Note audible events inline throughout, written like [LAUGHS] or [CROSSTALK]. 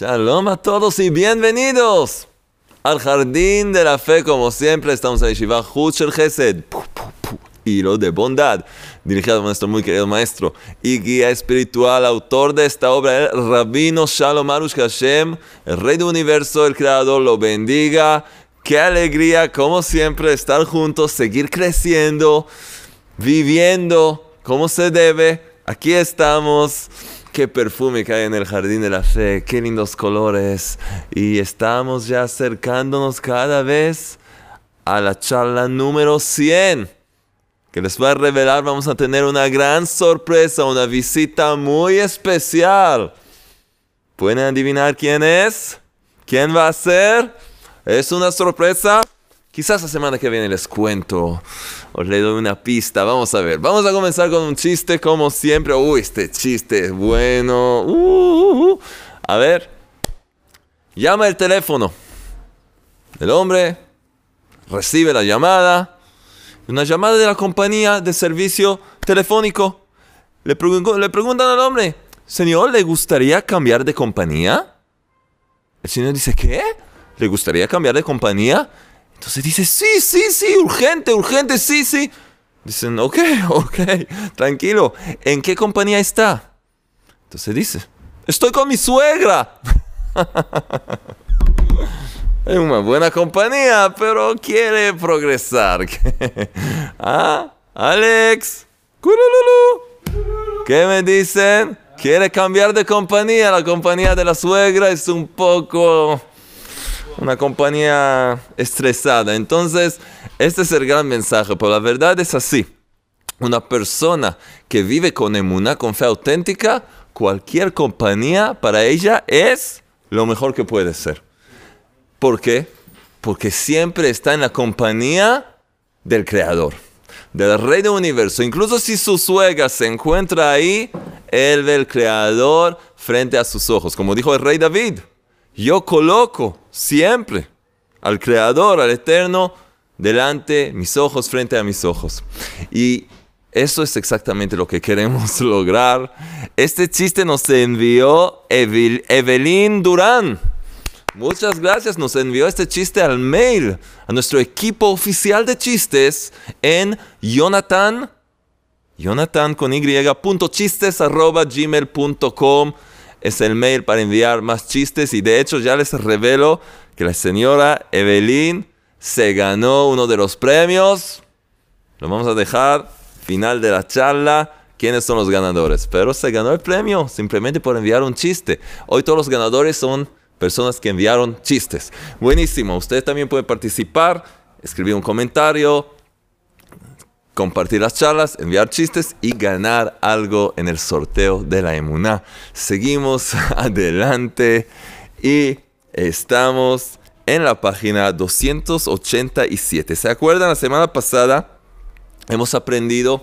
Shalom a todos y bienvenidos al Jardín de la Fe. Como siempre, estamos en Yeshiva Huchel Gesed, hilo de bondad, dirigido a nuestro muy querido maestro y guía espiritual, autor de esta obra, el Rabino Shalom Arush Hashem, el Rey del Universo, el Creador, lo bendiga. Qué alegría, como siempre, estar juntos, seguir creciendo, viviendo como se debe. Aquí estamos qué perfume que hay en el jardín de la fe, qué lindos colores. Y estamos ya acercándonos cada vez a la charla número 100. Que les voy a revelar, vamos a tener una gran sorpresa, una visita muy especial. ¿Pueden adivinar quién es? ¿Quién va a ser? Es una sorpresa. Quizás la semana que viene les cuento os le doy una pista. Vamos a ver. Vamos a comenzar con un chiste como siempre. Uy, este chiste es bueno. Uh, uh, uh. A ver. Llama el teléfono. El hombre recibe la llamada. Una llamada de la compañía de servicio telefónico. Le, le preguntan al hombre, Señor, ¿le gustaría cambiar de compañía? El señor dice, ¿qué? ¿Le gustaría cambiar de compañía? Entonces dice, sí, sí, sí, urgente, urgente, sí, sí. Dicen, ok, [LAUGHS] ok, tranquilo. ¿En qué compañía está? Entonces dice, estoy con mi suegra. [LAUGHS] es una buena compañía, pero quiere progresar. [LAUGHS] ah, Alex. ¿Qué me dicen? Quiere cambiar de compañía. La compañía de la suegra es un poco una compañía estresada. Entonces, este es el gran mensaje, pero la verdad es así. Una persona que vive con emuna, con fe auténtica, cualquier compañía para ella es lo mejor que puede ser. ¿Por qué? Porque siempre está en la compañía del Creador, del Rey del Universo. Incluso si su suegra se encuentra ahí, él ve el Creador frente a sus ojos. Como dijo el Rey David, yo coloco siempre al Creador, al Eterno, delante mis ojos, frente a mis ojos. Y eso es exactamente lo que [LAUGHS] queremos lograr. Este chiste nos envió Evelyn Durán. Muchas gracias, nos envió este chiste al mail, a nuestro equipo oficial de chistes en Jonathan, Jonathan gmail.com es el mail para enviar más chistes y de hecho ya les revelo que la señora Evelyn se ganó uno de los premios. Lo vamos a dejar final de la charla quiénes son los ganadores, pero se ganó el premio simplemente por enviar un chiste. Hoy todos los ganadores son personas que enviaron chistes. Buenísimo, usted también puede participar, escribir un comentario, compartir las charlas, enviar chistes y ganar algo en el sorteo de la Emuná. Seguimos [LAUGHS] adelante y estamos en la página 287. ¿Se acuerdan? La semana pasada hemos aprendido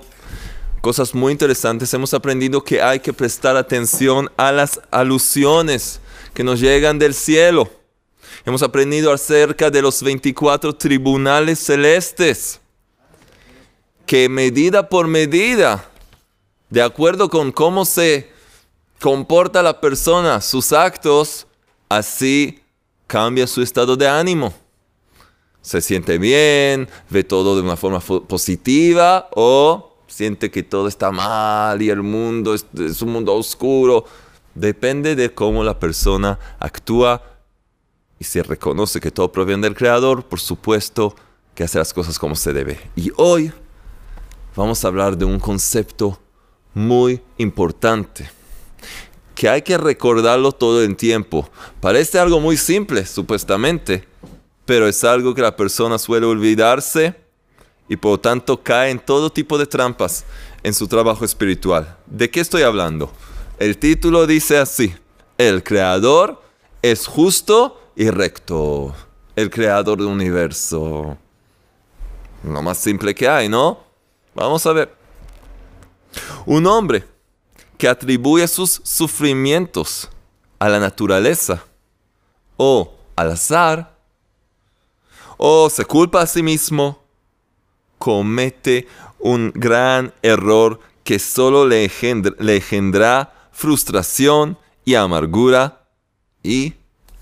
cosas muy interesantes. Hemos aprendido que hay que prestar atención a las alusiones que nos llegan del cielo. Hemos aprendido acerca de los 24 tribunales celestes que medida por medida, de acuerdo con cómo se comporta la persona, sus actos, así cambia su estado de ánimo. Se siente bien, ve todo de una forma positiva o siente que todo está mal y el mundo es, un mundo oscuro. Depende de cómo la persona actúa y se reconoce que todo proviene del Creador, por supuesto que hace las cosas como se debe. Y hoy vamos a hablar de un concepto muy importante que hay que recordarlo todo el tiempo. Parece algo muy simple, supuestamente, pero es algo que la persona suele olvidarse y por lo tanto cae en todo tipo de trampas en su trabajo espiritual. ¿De qué estoy hablando? El título dice así, el creador es justo y recto, el creador del universo. Lo más simple que hay, ¿no? Vamos a ver. Un hombre que atribuye sus sufrimientos a la naturaleza o al azar o se culpa a sí mismo, comete un gran error que solo le, engendra, frustración y amargura Y,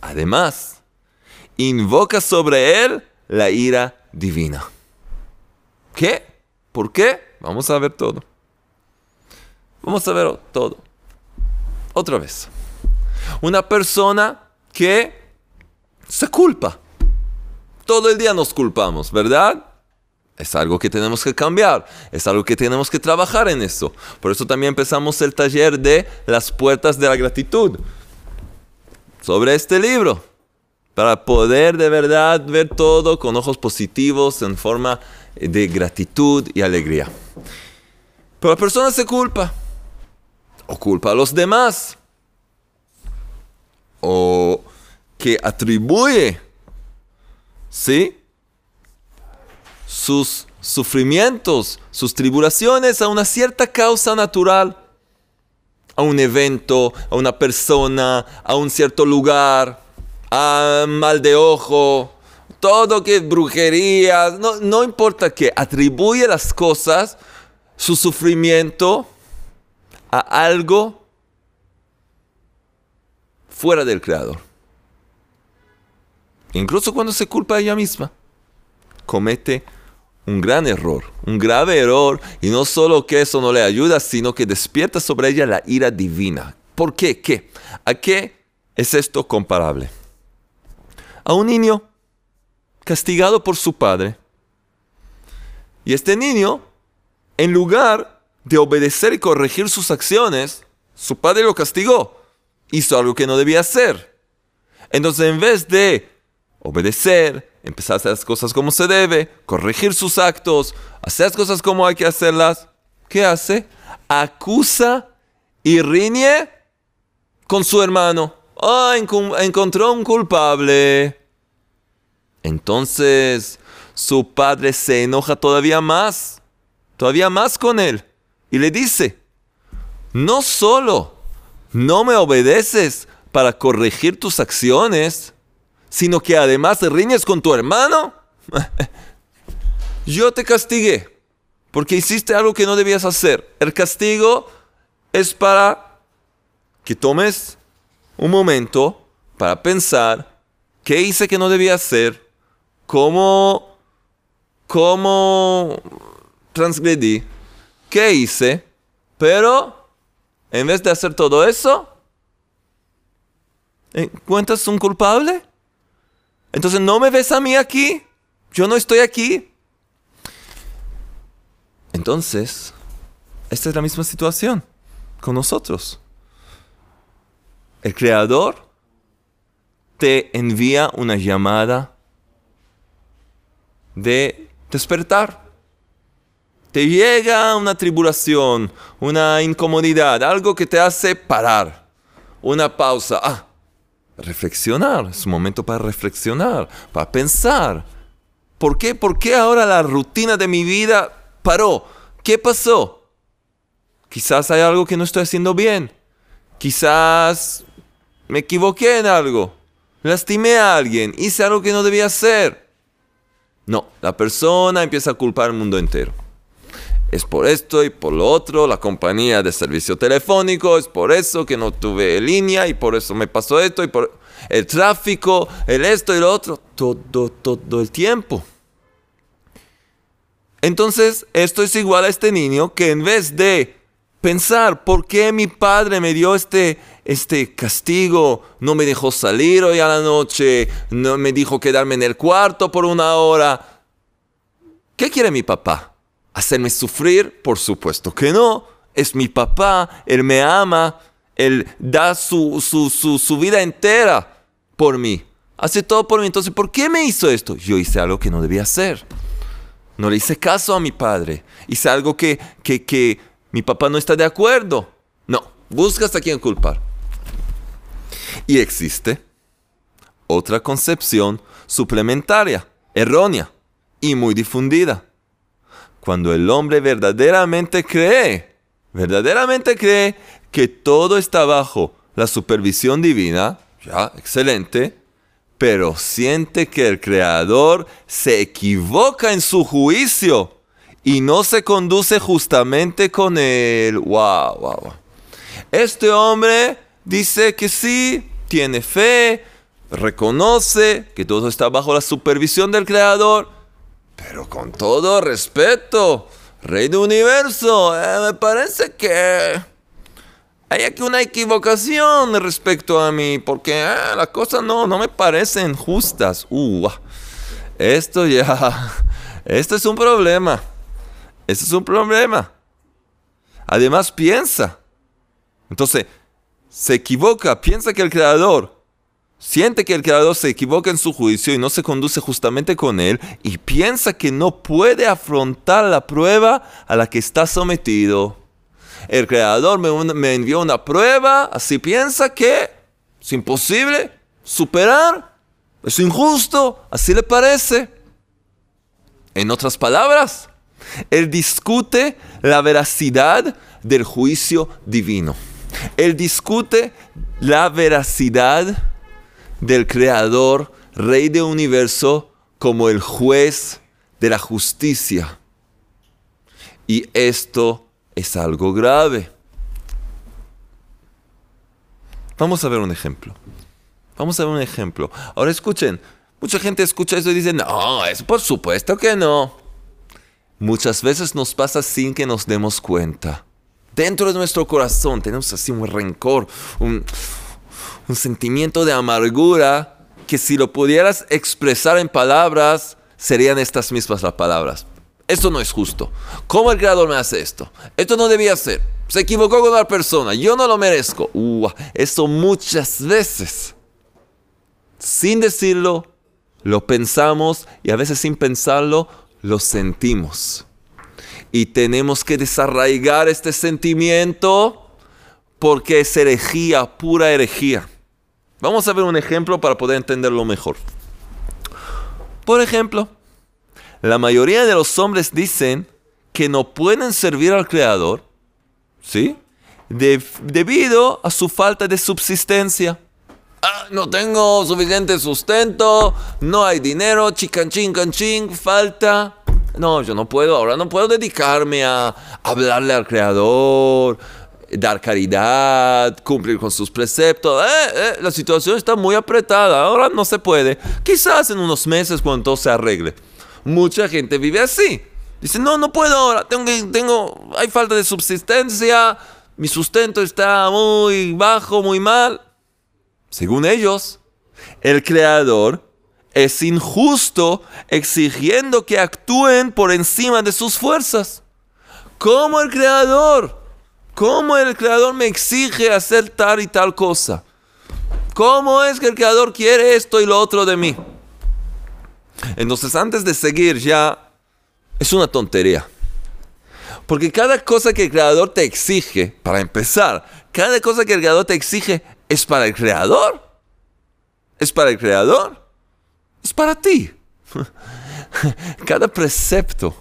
además, invoca sobre él la ira divina. ¿Qué? ¿Por qué? Vamos a ver todo. Vamos a ver todo. Otra vez. Una persona que se culpa. Todo el día nos culpamos, ¿verdad? Es algo que tenemos que cambiar, es algo que tenemos que trabajar en eso. Por eso también empezamos el taller de las puertas de la gratitud sobre este libro, para poder de verdad ver todo con ojos positivos en forma de gratitud y alegría. Pero la persona se culpa, o culpa a los demás, o que atribuye, ¿sí? Sus sufrimientos, sus tribulaciones a una cierta causa natural, a un evento, a una persona, a un cierto lugar, a mal de ojo, todo que brujería, no, no importa qué, atribuye las cosas, su sufrimiento, a algo fuera del Creador. Incluso cuando se culpa a ella misma, comete un gran error, un grave error, y no solo que eso no le ayuda, sino que despierta sobre ella la ira divina. ¿Por qué? ¿Qué? ¿A qué es esto comparable? A un niño castigado por su padre. Y este niño, en lugar de obedecer y corregir sus acciones, su padre lo castigó. Hizo algo que no debía hacer. Entonces, en vez de obedecer, empezar a hacer las cosas como se debe, corregir sus actos, hacer las cosas como hay que hacerlas, ¿qué hace? Acusa y riñe con su hermano. Ah, encontró un culpable. Entonces su padre se enoja todavía más, todavía más con él, y le dice, no solo no me obedeces para corregir tus acciones, sino que además riñes con tu hermano. [LAUGHS] Yo te castigué porque hiciste algo que no debías hacer. El castigo es para que tomes un momento para pensar qué hice que no debía hacer cómo, cómo transgredí, qué hice, pero en vez de hacer todo eso, ¿encuentras un culpable? Entonces no me ves a mí aquí, yo no estoy aquí. Entonces, esta es la misma situación con nosotros. El Creador te envía una llamada de despertar. Te llega una tribulación, una incomodidad, algo que te hace parar, una pausa. Ah, reflexionar, es un momento para reflexionar, para pensar. ¿Por qué? ¿Por qué ahora la rutina de mi vida paró? ¿Qué pasó? Quizás hay algo que no estoy haciendo bien. Quizás me equivoqué en algo. Lastimé a alguien. Hice algo que no debía hacer. No, la persona empieza a culpar al mundo entero. Es por esto y por lo otro, la compañía de servicio telefónico, es por eso que no tuve línea y por eso me pasó esto y por el tráfico, el esto y lo otro, todo, todo el tiempo. Entonces, esto es igual a este niño que en vez de pensar por qué mi padre me dio este, este castigo, no me dejó salir hoy a la noche, no me dijo quedarme en el cuarto por una hora. ¿Qué quiere mi papá? ¿Hacerme sufrir? Por supuesto que no. Es mi papá, él me ama, él da su, su, su, vida entera por mí. Hace todo por mí. Entonces, ¿por qué me hizo esto? Yo hice algo que no debía hacer. No le hice caso a mi padre. Hice algo que, que, que mi papá no está de acuerdo. No, buscas a quien culpar. Y existe otra concepción suplementaria, errónea y muy difundida. Cuando el hombre verdaderamente cree, verdaderamente cree que todo está bajo la supervisión divina, ya, excelente, pero siente que el Creador se equivoca en su juicio y no se conduce justamente con él. Wow, wow, wow. Este hombre dice que sí, tiene fe, reconoce que todo está bajo la supervisión del Creador, pero con todo respeto, Rey del Universo, eh, me parece que hay aquí una equivocación respecto a mí, porque eh, las cosas no, no me parecen justas. Uh, esto ya, [LAUGHS] esto es un problema. Esto es un problema. Además piensa. Entonces, se equivoca, piensa que el creador siente que el creador se equivoca en su juicio y no se conduce justamente con él y piensa que no puede afrontar la prueba a la que está sometido. El creador me, envió una prueba, así piensa que es imposible superar, es injusto, así le parece. En otras palabras, él discute la veracidad del juicio divino. Él discute la veracidad del Creador, Rey del universo, como el juez de la justicia. Y esto es algo grave. Vamos a ver un ejemplo. Vamos a ver un ejemplo. Ahora escuchen, mucha gente escucha eso y dice, no, es por supuesto que no. Muchas veces nos pasa sin que nos demos cuenta. Dentro de nuestro corazón tenemos así un rencor, un, sentimiento de amargura que si lo pudieras expresar en palabras, serían estas mismas las palabras. Esto no es justo. ¿Cómo el creador me hace esto? Esto no debía ser. Se equivocó con una persona. Yo no lo merezco. Uh, esto muchas veces, sin decirlo, lo pensamos y a veces sin pensarlo, lo sentimos. Y tenemos que desarraigar este sentimiento porque es herejía, pura herejía. Vamos a ver un ejemplo para poder entenderlo mejor. Por ejemplo, la mayoría de los hombres dicen que no pueden servir al Creador, ¿sí? debido a su falta de subsistencia. Ah, no tengo suficiente sustento, no hay dinero, chicanchín, canchín, falta. No, yo no puedo, ahora no puedo dedicarme a hablarle al Creador, dar caridad, cumplir con sus preceptos. Eh, eh, la situación está muy apretada, ahora no se puede. Quizás en unos meses cuando todo se arregle. Mucha gente vive así. Dice, no, no puedo ahora, tengo, tengo, hay falta de subsistencia, mi sustento está muy bajo, muy mal. Según ellos, el creador es injusto exigiendo que actúen por encima de sus fuerzas. ¿Cómo el creador? ¿Cómo el creador me exige hacer tal y tal cosa? ¿Cómo es que el creador quiere esto y lo otro de mí? Entonces, antes de seguir ya, es una tontería. Porque cada cosa que el creador te exige, para empezar, cada cosa que el creador te exige es para el creador. Es para el creador. Es para ti. [LAUGHS] Cada precepto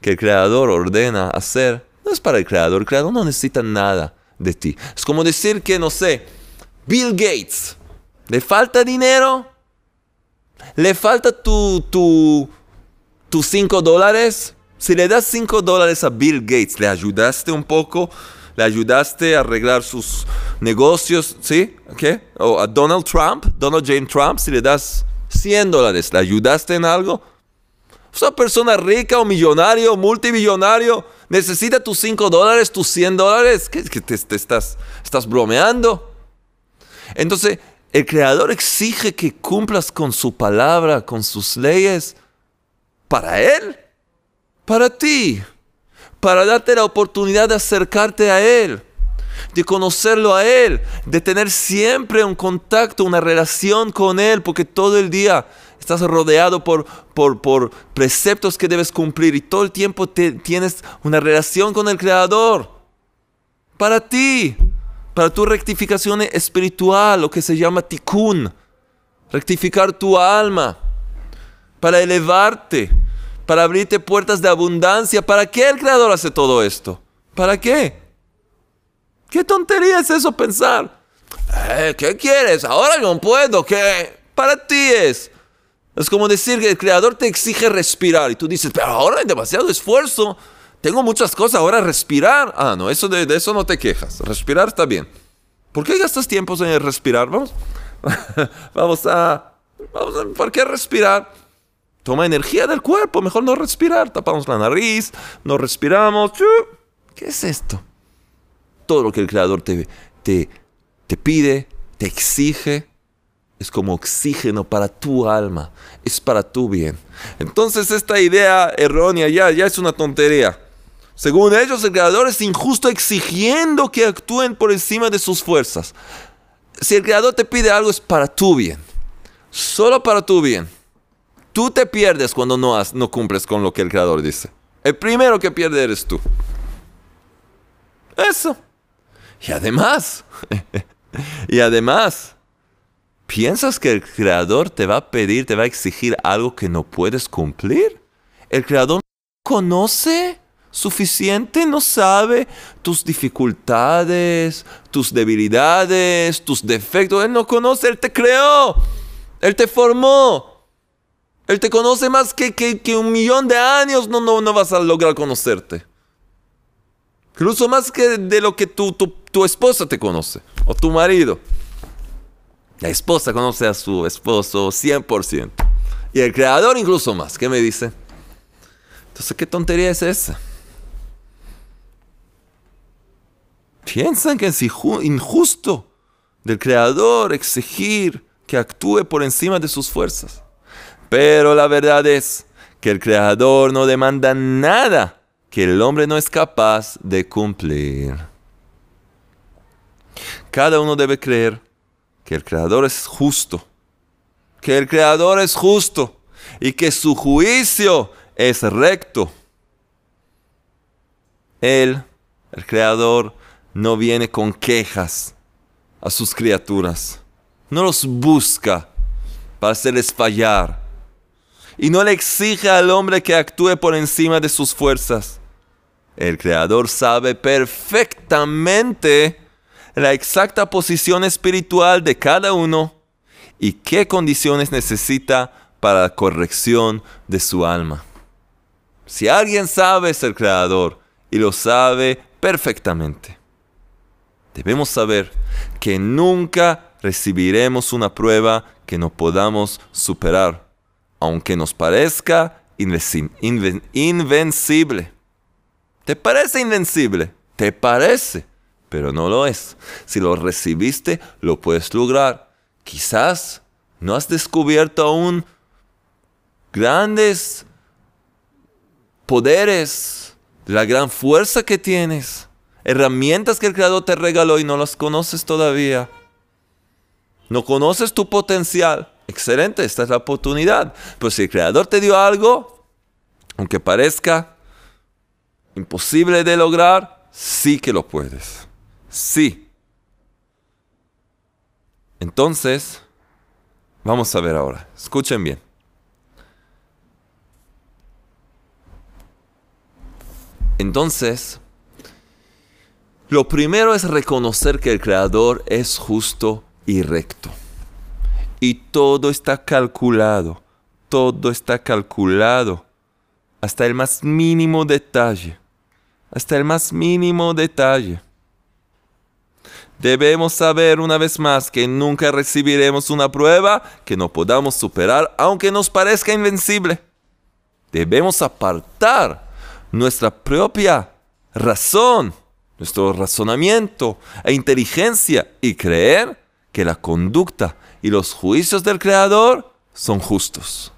que el creador ordena hacer no es para el creador. El creador no necesita nada de ti. Es como decir que, no sé, Bill Gates, le falta dinero le falta tu, tu, tus 5 dólares. Si le das 5 dólares a Bill Gates, le ayudaste un poco, le ayudaste a arreglar sus negocios, ¿sí? ¿Qué? O a Donald Trump, Donald James Trump, si le das 100 dólares, ¿le ayudaste en algo? Una persona rica o millonario, multimillonario, necesita tus 5 dólares, tus 100 dólares. ¿Qué, te, te, estás, estás bromeando? Entonces, el Creador exige que cumplas con su palabra, con sus leyes, para Él, para ti, para darte la oportunidad de acercarte a Él, de conocerlo a Él, de tener siempre un contacto, una relación con Él, porque todo el día estás rodeado por, por, por preceptos que debes cumplir y todo el tiempo tienes una relación con el Creador, para ti para tu rectificación espiritual, lo que se llama tikkun, rectificar tu alma, para elevarte, para abrirte puertas de abundancia. ¿Para qué el Creador hace todo esto? ¿Para qué? ¿Qué tontería es eso pensar? Eh, ¿Qué quieres? Ahora no puedo. ¿Qué? Para ti es. Es como decir que el Creador te exige respirar y tú dices, pero ahora hay demasiado esfuerzo. Tengo muchas cosas, ahora respirar. Ah, no, eso de, eso no te quejas. Respirar está bien. ¿Por qué gastas tiempo en respirar? Vamos, [LAUGHS] vamos a... Vamos a ¿Por qué respirar? Toma energía del cuerpo, mejor no respirar. Tapamos la nariz, no respiramos. ¿Qué es esto? Todo lo que el Creador te, te, te pide, te exige, es como oxígeno para tu alma, es para tu bien. Entonces esta idea errónea ya, ya es una tontería. Según ellos, el Creador es injusto exigiendo que actúen por encima de sus fuerzas. Si el Creador te pide algo es para tu bien, solo para tu bien. Tú te pierdes cuando no, no cumples con lo que el Creador dice. El primero que pierde eres tú. Eso. Y además, [LAUGHS] y además, ¿piensas que el Creador te va a pedir, te va a exigir algo que no puedes cumplir? El Creador conoce suficiente, no sabe tus dificultades, tus debilidades, tus defectos. Él no conoce, Él te creó, Él te formó. Él te conoce más que, que, un millón de años, no, no, no vas a lograr conocerte. Incluso más que de lo que tu, tu, tu esposa te conoce, o tu marido. La esposa conoce a su esposo 100%. Y el creador incluso más. ¿Qué me dice? Entonces, ¿qué tontería es esa? Piensan que es injusto del creador exigir que actúe por encima de sus fuerzas. Pero la verdad es que el Creador no demanda nada que el hombre no es capaz de cumplir. Cada uno debe creer que el Creador es justo, que el Creador es justo y que su juicio es recto. Él, el Creador, no viene con quejas a sus criaturas, no los busca para hacerles fallar y no le exige al hombre que actúe por encima de sus fuerzas. El Creador sabe perfectamente la exacta posición espiritual de cada uno y qué condiciones necesita para la corrección de su alma. Si alguien sabe es el Creador y lo sabe perfectamente. Debemos saber que nunca recibiremos una prueba que no podamos superar aunque nos parezca invencible. ¿Te parece invencible? ¿Te parece? Pero no lo es. Si lo recibiste, lo puedes lograr. Quizás no has descubierto aún grandes poderes, la gran fuerza que tienes, herramientas que el Creador te regaló y no las conoces todavía. No conoces tu potencial. Excelente, esta es la oportunidad. Pero si el Creador te dio algo, aunque parezca imposible de lograr, sí que lo puedes. Sí. Entonces, vamos a ver ahora. Escuchen bien. Entonces, lo primero es reconocer que el Creador es justo y recto. Y todo está calculado, todo está calculado, hasta el más mínimo detalle, hasta el más mínimo detalle. Debemos saber una vez más que nunca recibiremos una prueba que no podamos superar aunque nos parezca invencible. Debemos apartar nuestra propia razón, nuestro razonamiento e inteligencia y creer que la conducta y los juicios del Creador son justos.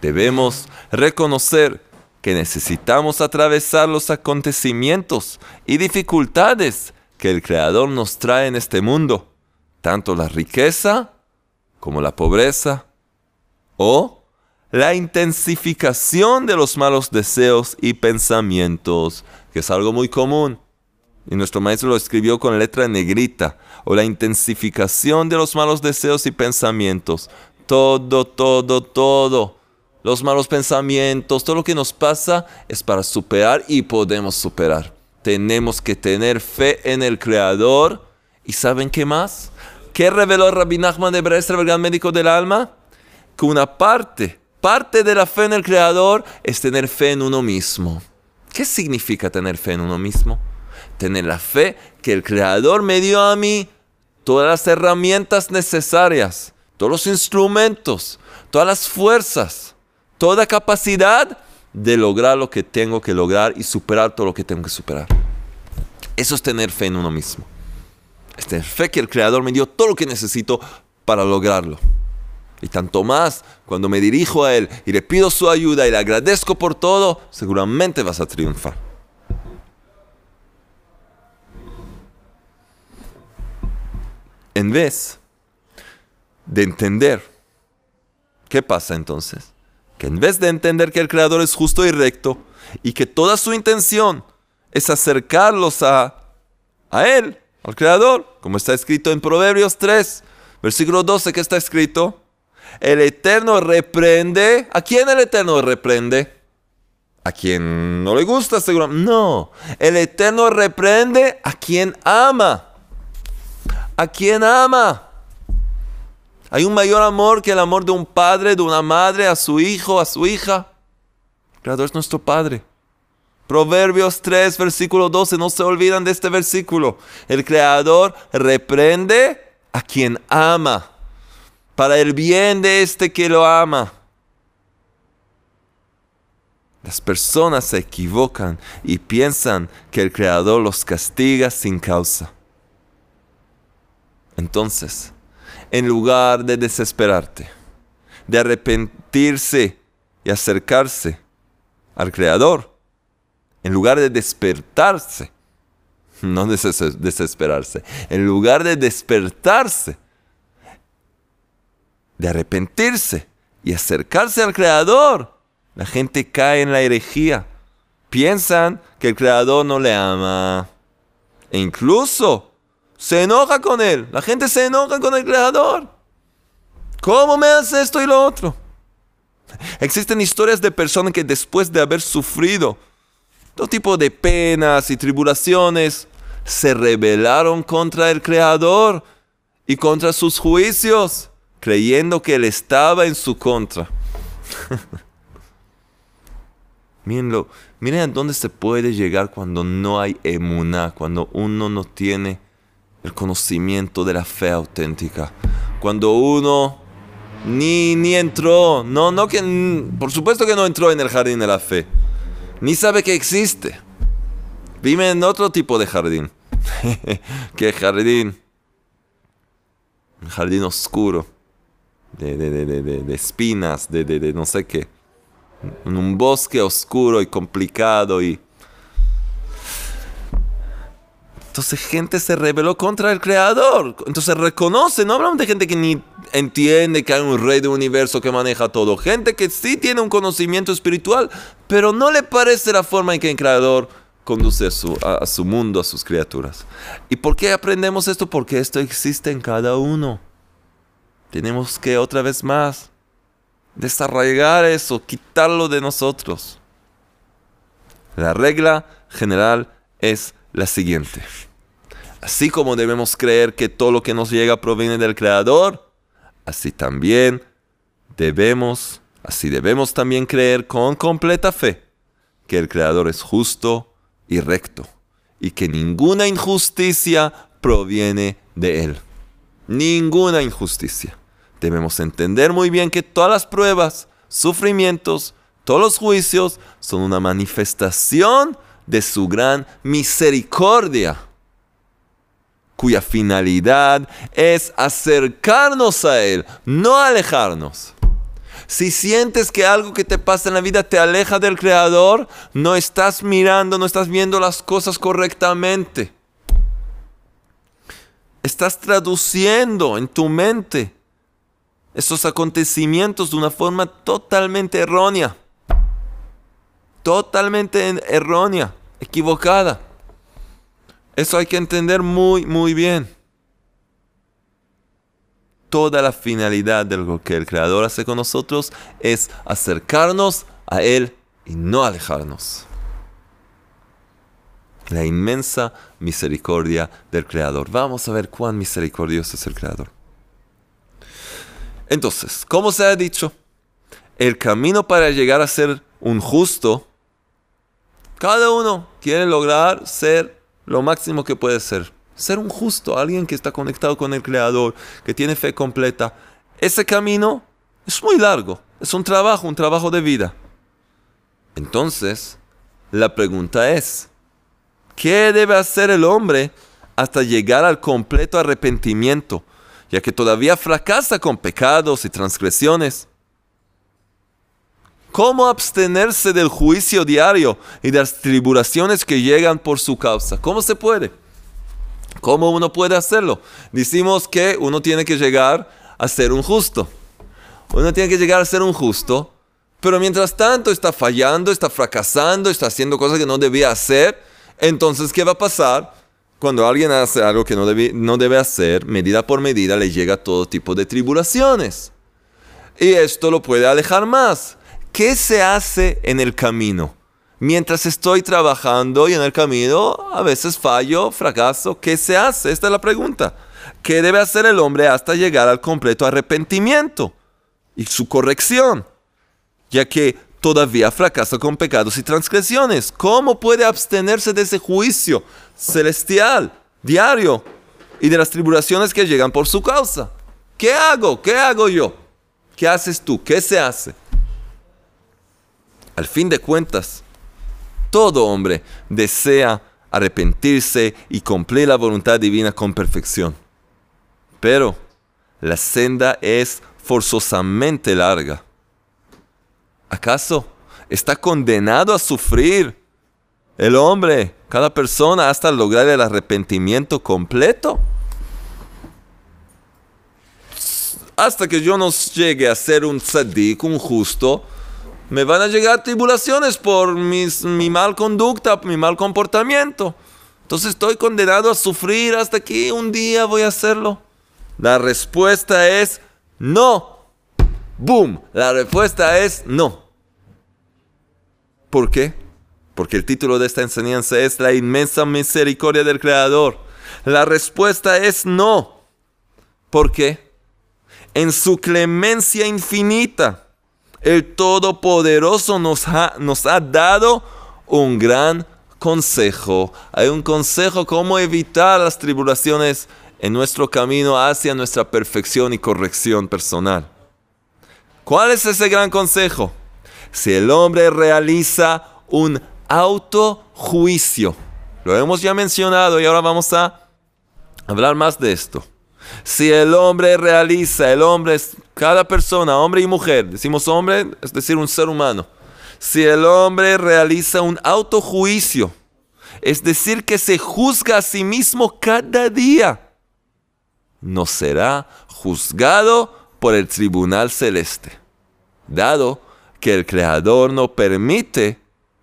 Debemos reconocer que necesitamos atravesar los acontecimientos y dificultades que el Creador nos trae en este mundo, tanto la riqueza como la pobreza, o la intensificación de los malos deseos y pensamientos, que es algo muy común. Y nuestro maestro lo escribió con letra negrita, o la intensificación de los malos deseos y pensamientos. Todo, todo, todo. Los malos pensamientos, todo lo que nos pasa es para superar y podemos superar. Tenemos que tener fe en el Creador. ¿Y saben qué más? ¿Qué reveló Rabbi Nachman de Bresler, el gran médico del alma? Que una parte, parte de la fe en el Creador es tener fe en uno mismo. ¿Qué significa tener fe en uno mismo? Tener la fe que el Creador me dio a mí todas las herramientas necesarias, todos los instrumentos, todas las fuerzas, toda capacidad de lograr lo que tengo que lograr y superar todo lo que tengo que superar. Eso es tener fe en uno mismo. Es tener fe que el Creador me dio todo lo que necesito para lograrlo. Y tanto más, cuando me dirijo a Él y le pido su ayuda y le agradezco por todo, seguramente vas a triunfar. En vez de entender, ¿qué pasa entonces? Que en vez de entender que el Creador es justo y recto y que toda su intención es acercarlos a, a Él, al Creador, como está escrito en Proverbios 3, versículo 12, que está escrito, el Eterno reprende, ¿a quién el Eterno reprende? A quien no le gusta, seguramente. No, el Eterno reprende a quien ama. A quien ama. Hay un mayor amor que el amor de un padre, de una madre, a su hijo, a su hija. El Creador es nuestro Padre. Proverbios 3, versículo 12, no se olvidan de este versículo. El Creador reprende a quien ama, para el bien de este que lo ama. Las personas se equivocan y piensan que el Creador los castiga sin causa. Entonces, en lugar de desesperarte, de arrepentirse y acercarse al Creador, en lugar de despertarse, no desesperarse, en lugar de despertarse, de arrepentirse y acercarse al Creador, la gente cae en la herejía. Piensan que el Creador no le ama. E incluso se enoja con él. La gente se enoja con el Creador. ¿Cómo me hace esto y lo otro? Existen historias de personas que después de haber sufrido todo tipo de penas y tribulaciones, se rebelaron contra el Creador y contra sus juicios, creyendo que Él estaba en su contra. [LAUGHS] Mírenlo, miren a dónde se puede llegar cuando no hay emuná, cuando uno no tiene el conocimiento de la fe auténtica, cuando uno ni, ni entró, no, no que, por supuesto que no entró en el jardín de la fe ni sabe que existe. Vive en otro tipo de jardín. [LAUGHS] ¿Qué jardín? Un jardín oscuro. De, de, de, de espinas, de, no sé qué. En un bosque oscuro y complicado y... Entonces gente se rebeló contra el creador. Entonces reconoce, no hablamos de gente que ni entiende que hay un rey del universo que maneja todo. Gente que sí tiene un conocimiento espiritual, pero no le parece la forma en que el creador conduce a su, a su mundo, a sus criaturas. ¿Y por qué aprendemos esto? Porque esto existe en cada uno. Tenemos que otra vez más desarraigar eso, quitarlo de nosotros. La regla general es la siguiente. Así como debemos creer que todo lo que nos llega proviene del Creador, así también debemos, así debemos también creer con completa fe que el Creador es justo y recto y que ninguna injusticia proviene de Él. Ninguna injusticia. Debemos entender muy bien que todas las pruebas, sufrimientos, todos los juicios son una manifestación de su gran misericordia, cuya finalidad es acercarnos a Él, no alejarnos. Si sientes que algo que te pasa en la vida te aleja del Creador, no estás mirando, no estás viendo las cosas correctamente. Estás traduciendo en tu mente esos acontecimientos de una forma totalmente errónea totalmente errónea, equivocada. Eso hay que entender muy, muy bien. Toda la finalidad de lo que el Creador hace con nosotros es acercarnos a Él y no alejarnos. La inmensa misericordia del Creador. Vamos a ver cuán misericordioso es el Creador. Entonces, como se ha dicho, el camino para llegar a ser un justo cada uno quiere lograr ser lo máximo que puede ser. ser un justo, alguien que está conectado con el Creador, que tiene fe completa. Ese camino es muy largo, es un trabajo, un trabajo de vida. Entonces, la pregunta es, ¿qué debe hacer el hombre hasta llegar al completo arrepentimiento, ya que todavía fracasa con pecados y transgresiones? ¿Cómo abstenerse del juicio diario y de las tribulaciones que llegan por su causa? ¿Cómo se puede? ¿Cómo uno puede hacerlo? Decimos que uno tiene que llegar a ser un justo. Uno tiene que llegar a ser un justo, pero mientras tanto está fallando, está fracasando, está haciendo cosas que no debía hacer. Entonces, ¿qué va a pasar? Cuando alguien hace algo que no debe, no debe hacer, medida por medida le llega todo tipo de tribulaciones. Y esto lo puede alejar más. ¿Qué se hace en el camino? Mientras estoy trabajando y en el camino, a veces fallo, fracaso. ¿Qué se hace? Esta es la pregunta. ¿Qué debe hacer el hombre hasta llegar al completo arrepentimiento y su corrección? Ya que todavía fracasa con pecados y transgresiones. ¿Cómo puede abstenerse de ese juicio celestial, diario, y de las tribulaciones que llegan por su causa? ¿Qué hago? ¿Qué hago yo? ¿Qué haces tú? ¿Qué se hace? Al fin de cuentas, todo hombre desea arrepentirse y cumplir la voluntad divina con perfección. Pero la senda es forzosamente larga. ¿Acaso está condenado a sufrir el hombre, cada persona, hasta lograr el arrepentimiento completo? Hasta que yo no llegue a ser un tzadik, un justo, me van a llegar tribulaciones por mi mal conducta, mi mal comportamiento. Entonces estoy condenado a sufrir hasta que un día voy a hacerlo. La respuesta es no. Boom. La respuesta es no. ¿Por qué? Porque el título de esta enseñanza es la inmensa misericordia del Creador. La respuesta es no. ¿Por qué? En su clemencia infinita el Todopoderoso nos ha, nos ha dado un gran consejo. Hay un consejo cómo evitar las tribulaciones en nuestro camino hacia nuestra perfección y corrección personal. ¿Cuál es ese gran consejo? Si el hombre realiza un autojuicio, lo hemos ya mencionado y ahora vamos a hablar más de esto. Si el hombre realiza, el hombre es cada persona, hombre y mujer, decimos hombre, es decir, un ser humano. Si el hombre realiza un autojuicio, es decir, que se juzga a sí mismo cada día, no será juzgado por el tribunal celeste, dado que el Creador no permite,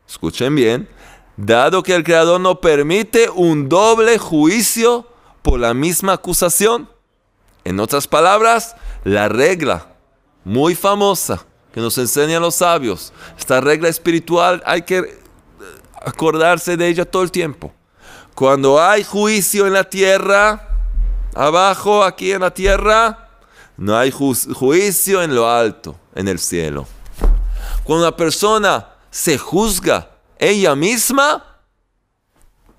escuchen bien, dado que el Creador no permite un doble juicio por la misma acusación. En otras palabras, la regla muy famosa que nos enseñan los sabios, esta regla espiritual hay que eh, acordarse de ella todo el tiempo. Cuando hay juicio en la tierra, abajo, aquí en la tierra, no hay juicio en lo alto, en el cielo. Cuando una persona se juzga ella misma,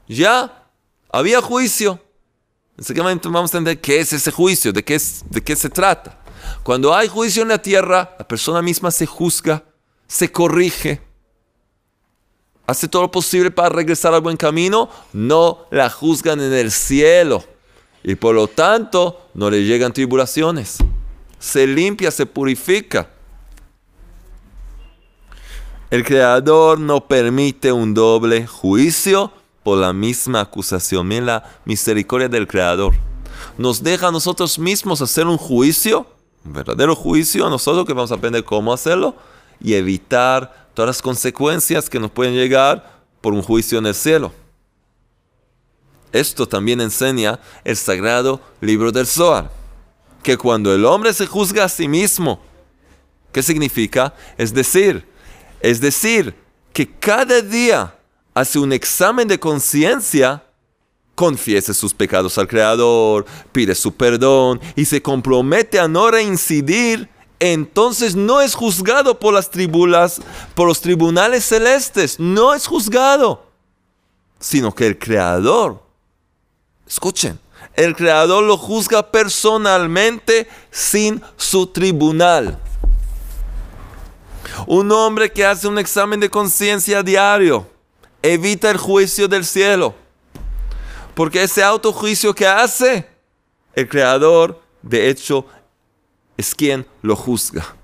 ya había juicio. Enseguida vamos a entender qué es ese juicio, de qué, de qué se trata. Cuando hay juicio en la tierra, la persona misma se juzga, se corrige, hace todo lo posible para regresar al buen camino, no la juzgan en el cielo. Y por lo tanto, no le llegan tribulaciones. Se limpia, se purifica. El Creador no permite un doble juicio por la misma acusación. Miren la misericordia del Creador. Nos deja a nosotros mismos hacer un juicio, un verdadero juicio, a nosotros que vamos a aprender cómo hacerlo y evitar todas las consecuencias que nos pueden llegar por un juicio en el cielo. Esto también enseña el sagrado libro del Zohar, que cuando el hombre se juzga a sí mismo, ¿qué significa? Es decir, es decir, que cada día hace un examen de conciencia, confiese sus pecados al Creador, pide su perdón y se compromete a no reincidir, entonces no es juzgado por las tribulas, por los tribunales celestes, no es juzgado, sino que el Creador Escuchen, el Creador lo juzga personalmente sin su tribunal. Un hombre que hace un examen de conciencia diario evita el juicio del cielo. Porque ese autojuicio que hace, el Creador, de hecho, es quien lo juzga.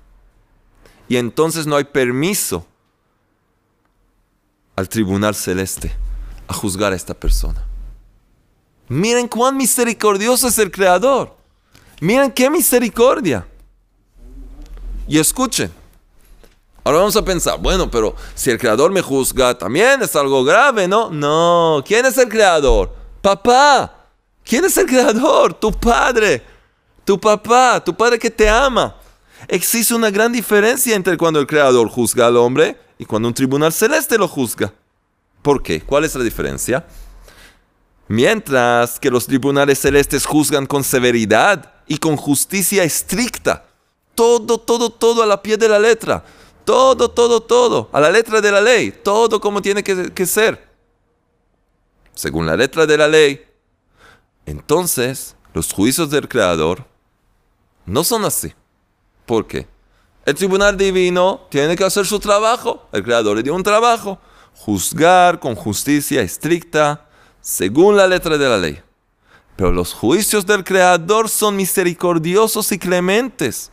Y entonces no hay permiso al tribunal celeste a juzgar a esta persona. Miren cuán misericordioso es el Creador. Miren qué misericordia. Y escuchen. Ahora vamos a pensar, bueno, pero si el Creador me juzga, también es algo grave, ¿no? No. ¿Quién es el Creador? Papá. ¿Quién es el Creador? Tu Padre. Tu papá. Tu Padre que te ama. Existe una gran diferencia entre cuando el Creador juzga al hombre y cuando un tribunal celeste lo juzga. ¿Por qué? ¿Cuál es la diferencia? Mientras que los tribunales celestes juzgan con severidad y con justicia estricta, todo, todo, todo a la pie de la letra, todo, todo, todo, a la letra de la ley, todo como tiene que, ser, según la letra de la ley. Entonces, los juicios del Creador no son así. ¿Por qué? El tribunal divino tiene que hacer su trabajo. El Creador le dio un trabajo. Juzgar con justicia estricta según la letra de la ley. Pero los juicios del Creador son misericordiosos y clementes,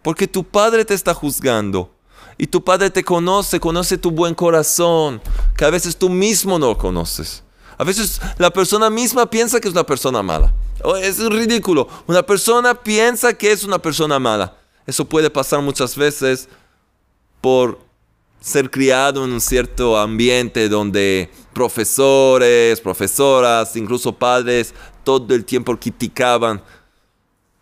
porque tu Padre te está juzgando. Y tu Padre te conoce, conoce tu buen corazón, que a veces tú mismo no conoces. A veces la persona misma piensa que es una persona mala. Es ridículo. Una persona piensa que es una persona mala. Eso puede pasar muchas veces por ser criado en un cierto ambiente donde profesores, profesoras, incluso padres, todo el tiempo criticaban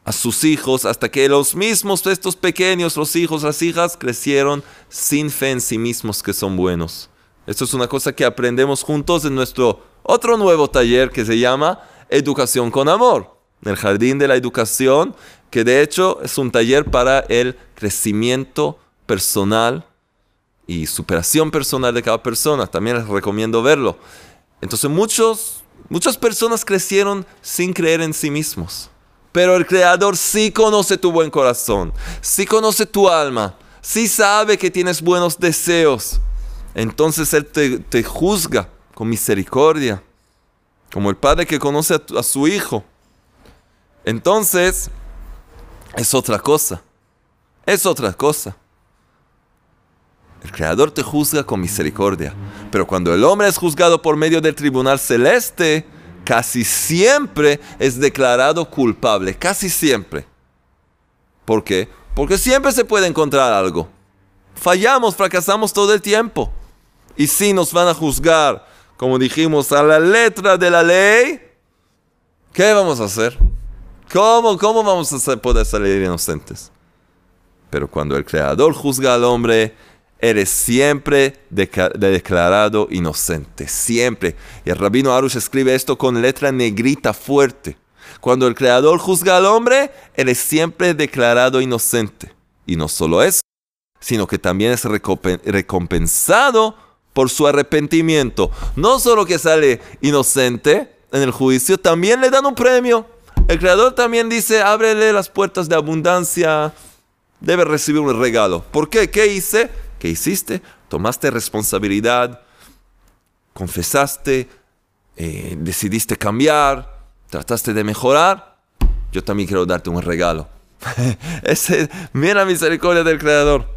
a sus hijos hasta que los mismos, estos pequeños, los hijos, las hijas, crecieron sin fe en sí mismos que son buenos. Esto es una cosa que aprendemos juntos en nuestro otro nuevo taller que se llama Educación con Amor, en el Jardín de la Educación, que de hecho es un taller para el crecimiento personal y superación personal de cada persona. También les recomiendo verlo. Entonces muchos, muchas personas crecieron sin creer en sí mismos. Pero el Creador sí conoce tu buen corazón, sí conoce tu alma, sí sabe que tienes buenos deseos. Entonces Él te, juzga con misericordia, como el padre que conoce a su hijo. Entonces, es otra cosa, es otra cosa. El Creador te juzga con misericordia. Pero cuando el hombre es juzgado por medio del tribunal celeste, casi siempre es declarado culpable. Casi siempre. ¿Por qué? Porque siempre se puede encontrar algo. Fallamos, fracasamos todo el tiempo. Y si nos van a juzgar, como dijimos, a la letra de la ley, ¿qué vamos a hacer? ¿Cómo, cómo vamos a poder salir inocentes? Pero cuando el Creador juzga al hombre, eres siempre declarado inocente, siempre. Y el rabino Arush escribe esto con letra negrita fuerte. Cuando el Creador juzga al hombre, eres siempre declarado inocente. Y no solo eso, sino que también es recompensado por su arrepentimiento. No solo que sale inocente en el juicio, también le dan un premio. El Creador también dice, ábrele las puertas de abundancia, debe recibir un regalo. ¿Por qué? ¿Qué hice? ¿Qué hiciste? Tomaste responsabilidad, confesaste, eh, decidiste cambiar, trataste de mejorar. Yo también quiero darte un regalo. [LAUGHS] Mira la misericordia del Creador.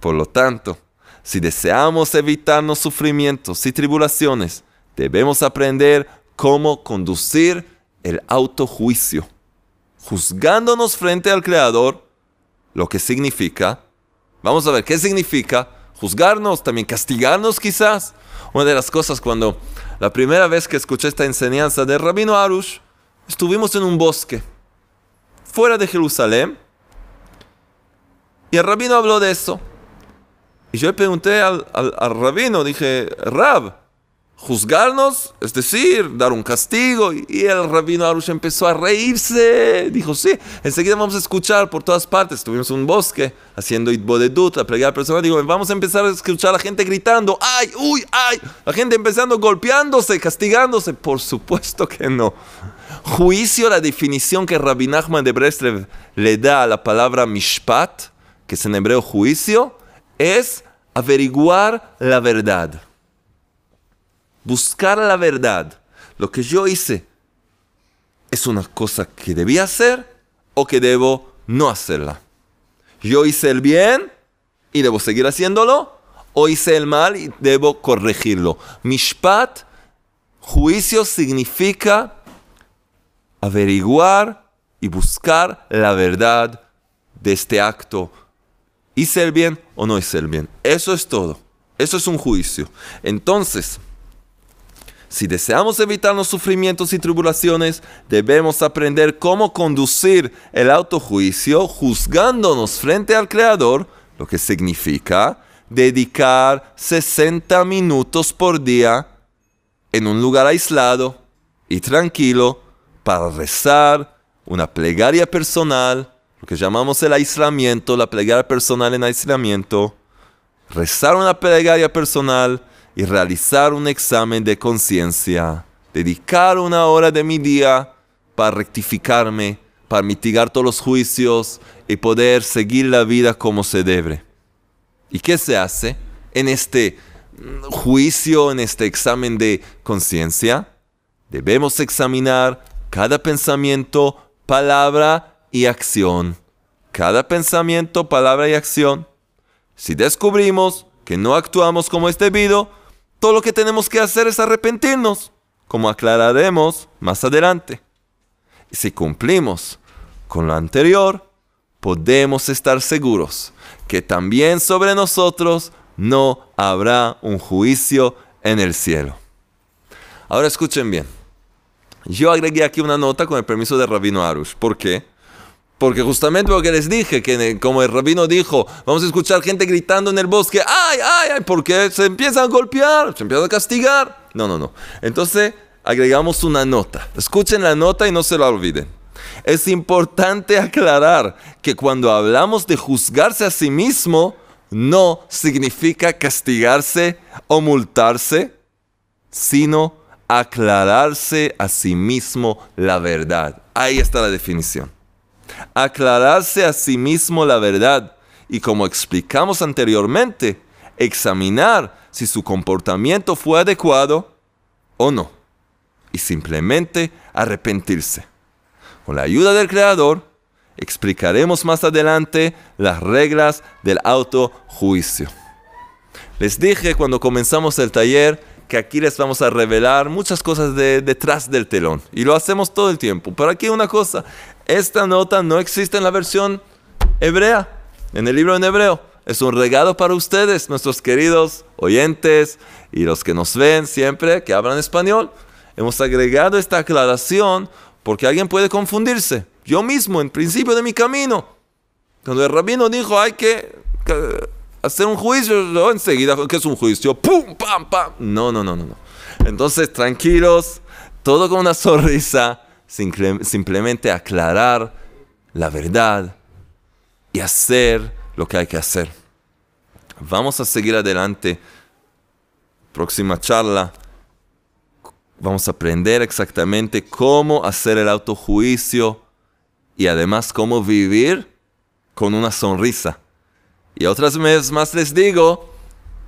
Por lo tanto, si deseamos evitarnos sufrimientos y tribulaciones, debemos aprender cómo conducir el autojuicio, juzgándonos frente al Creador, lo que significa Vamos a ver qué significa juzgarnos, también castigarnos quizás. Una de las cosas cuando la primera vez que escuché esta enseñanza del rabino Arush, estuvimos en un bosque, fuera de Jerusalén, y el rabino habló de eso. Y yo le pregunté al, al rabino, dije, Rab, juzgarnos, es decir, dar un castigo. Y el rabino Arush empezó a reírse. Dijo, sí, enseguida vamos a escuchar por todas partes. Tuvimos un bosque haciendo Itbodedut, la plegaria personal. Digo, vamos a empezar a escuchar a la gente gritando, ¡ay, uy, ay! La gente empezando golpeándose, castigándose. Por supuesto que no. Juicio, la definición que Rabbi Nachman de Breslev le da a la palabra mishpat, que es en hebreo juicio, es averiguar la verdad buscar la verdad. Lo que yo hice es una cosa que debía hacer o que debo no hacerla. Yo hice el bien y debo seguir haciéndolo o hice el mal y debo corregirlo. Mishpat, juicio significa averiguar y buscar la verdad de este acto. ¿Hice el bien o no hice el bien? Eso es todo. Eso es un juicio. Entonces, si deseamos evitar los sufrimientos y tribulaciones, debemos aprender cómo conducir el autojuicio juzgándonos frente al Creador, lo que significa dedicar 60 minutos por día en un lugar aislado y tranquilo para rezar una plegaria personal, lo que llamamos el aislamiento, la plegaria personal en aislamiento, rezar una plegaria personal, y realizar un examen de conciencia, dedicar una hora de mi día para rectificarme, para mitigar todos los juicios y poder seguir la vida como se debe. ¿Y qué se hace en este juicio, en este examen de conciencia? Debemos examinar cada pensamiento, palabra y acción. Cada pensamiento, palabra y acción. Si descubrimos que no actuamos como es debido, todo lo que tenemos que hacer es arrepentirnos, como aclararemos más adelante. Y si cumplimos con lo anterior, podemos estar seguros que también sobre nosotros no habrá un juicio en el cielo. Ahora escuchen bien. Yo agregué aquí una nota con el permiso de Rabino Arush. ¿Por qué? Porque justamente lo que les dije, que como el rabino dijo, vamos a escuchar gente gritando en el bosque, ay, ay, ay, porque se empiezan a golpear, se empiezan a castigar. No, no, no. Entonces agregamos una nota. Escuchen la nota y no se la olviden. Es importante aclarar que cuando hablamos de juzgarse a sí mismo, no significa castigarse o multarse, sino aclararse a sí mismo la verdad. Ahí está la definición aclararse a sí mismo la verdad y como explicamos anteriormente, examinar si su comportamiento fue adecuado o no y simplemente arrepentirse. Con la ayuda del Creador, explicaremos más adelante las reglas del autojuicio. Les dije cuando comenzamos el taller que aquí les vamos a revelar muchas cosas de, detrás del telón. Y lo hacemos todo el tiempo. Pero aquí una cosa, esta nota no existe en la versión hebrea, en el libro en hebreo. Es un regalo para ustedes, nuestros queridos oyentes y los que nos ven siempre que hablan español. Hemos agregado esta aclaración porque alguien puede confundirse. Yo mismo, en principio de mi camino, cuando el rabino dijo hay que hacer un juicio, ¿no? enseguida, ¿qué es un juicio? ¡Pum! ¡Pam! ¡Pam! No, no, no, no, no. Entonces, tranquilos, todo con una sonrisa, simplemente aclarar la verdad y hacer lo que hay que hacer. Vamos a seguir adelante. Próxima charla. Vamos a aprender exactamente cómo hacer el autojuicio y además cómo vivir con una sonrisa. Y otras veces más les digo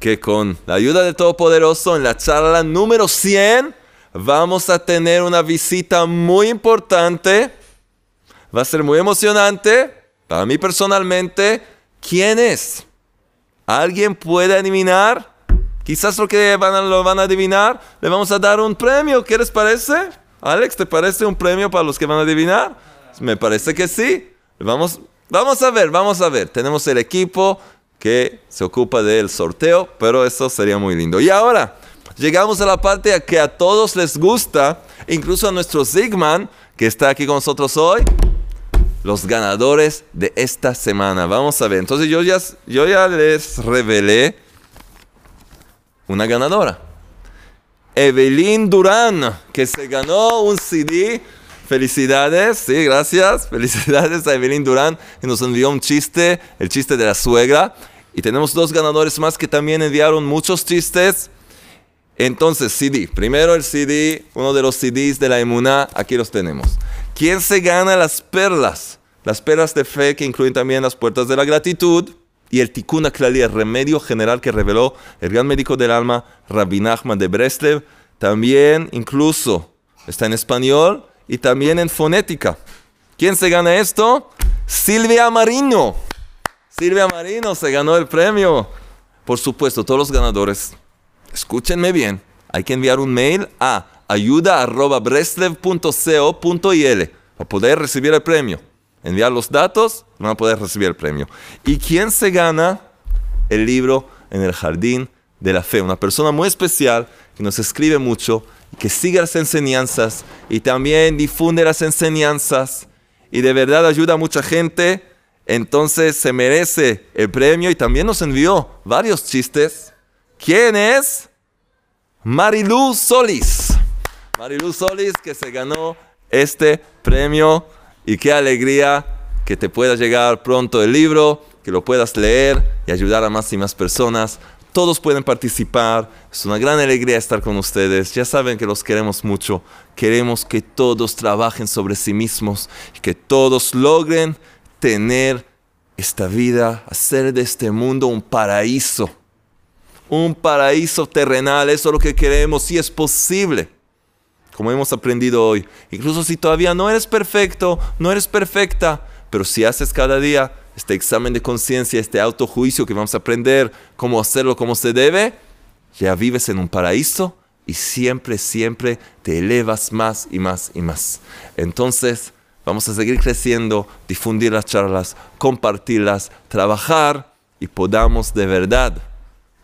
que con la ayuda de Todopoderoso en la charla número 100 vamos a tener una visita muy importante. Va a ser muy emocionante para mí personalmente. ¿Quién es? ¿Alguien puede adivinar? Quizás lo que van lo van a adivinar, le vamos a dar un premio. ¿Qué les parece? Alex, ¿te parece un premio para los que van a adivinar? Me parece que sí. Vamos, Vamos a ver, vamos a ver. Tenemos el equipo que se ocupa del sorteo, pero eso sería muy lindo. Y ahora, llegamos a la parte que a todos les gusta, incluso a nuestro Zigman, que está aquí con nosotros hoy, los ganadores de esta semana. Vamos a ver. Entonces yo ya, yo ya les revelé una ganadora. Evelyn Durán, que se ganó un CD. Felicidades, sí, gracias. [LAUGHS] Felicidades a Evelyn Durán, que nos envió un chiste, el chiste de la suegra. Y tenemos dos ganadores más que también enviaron muchos chistes. Entonces, CD. Primero el CD, uno de los CDs de la Emuná, aquí los tenemos. ¿Quién se gana las perlas? Las perlas de fe que incluyen también las puertas de la gratitud y el Tikkun Aklali, el remedio general que reveló el gran médico del alma, Rabbi Nachman de Breslev. También incluso está en español y también en fonética. ¿Quién se gana esto? Silvia Marino. Silvia Marino se ganó el premio. Por supuesto, todos los ganadores, escúchenme bien, hay que enviar un mail a ayuda.breslev.co.il para poder recibir el premio. Enviar los datos, van a poder recibir el premio. ¿Y quién se gana el libro en el jardín de la fe? Una persona muy especial que nos escribe mucho, que sigue las enseñanzas y también difunde las enseñanzas y de verdad ayuda a mucha gente. Entonces se merece el premio y también nos envió varios chistes. ¿Quién es? Marilu Solis. Marilu Solis que se ganó este premio y qué alegría que te pueda llegar pronto el libro, que lo puedas leer y ayudar a más y más personas. Todos pueden participar. Es una gran alegría estar con ustedes. Ya saben que los queremos mucho. Queremos que todos trabajen sobre sí mismos y que todos logren tener esta vida, hacer de este mundo un paraíso. Un paraíso terrenal. Eso es lo que queremos, si es posible como hemos aprendido hoy. Incluso si todavía no eres perfecto, no eres perfecta, pero si haces cada día este examen de conciencia, este autojuicio que vamos a aprender cómo hacerlo como se debe, ya vives en un paraíso y siempre, siempre te elevas más y más y más. Entonces, vamos a seguir creciendo, difundir las charlas, compartirlas, trabajar y podamos de verdad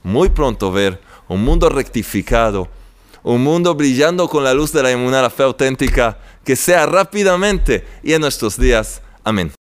muy pronto ver un mundo rectificado, un mundo brillando con la luz de la inmunidad, la fe auténtica, que sea rápidamente y en nuestros días. Amén.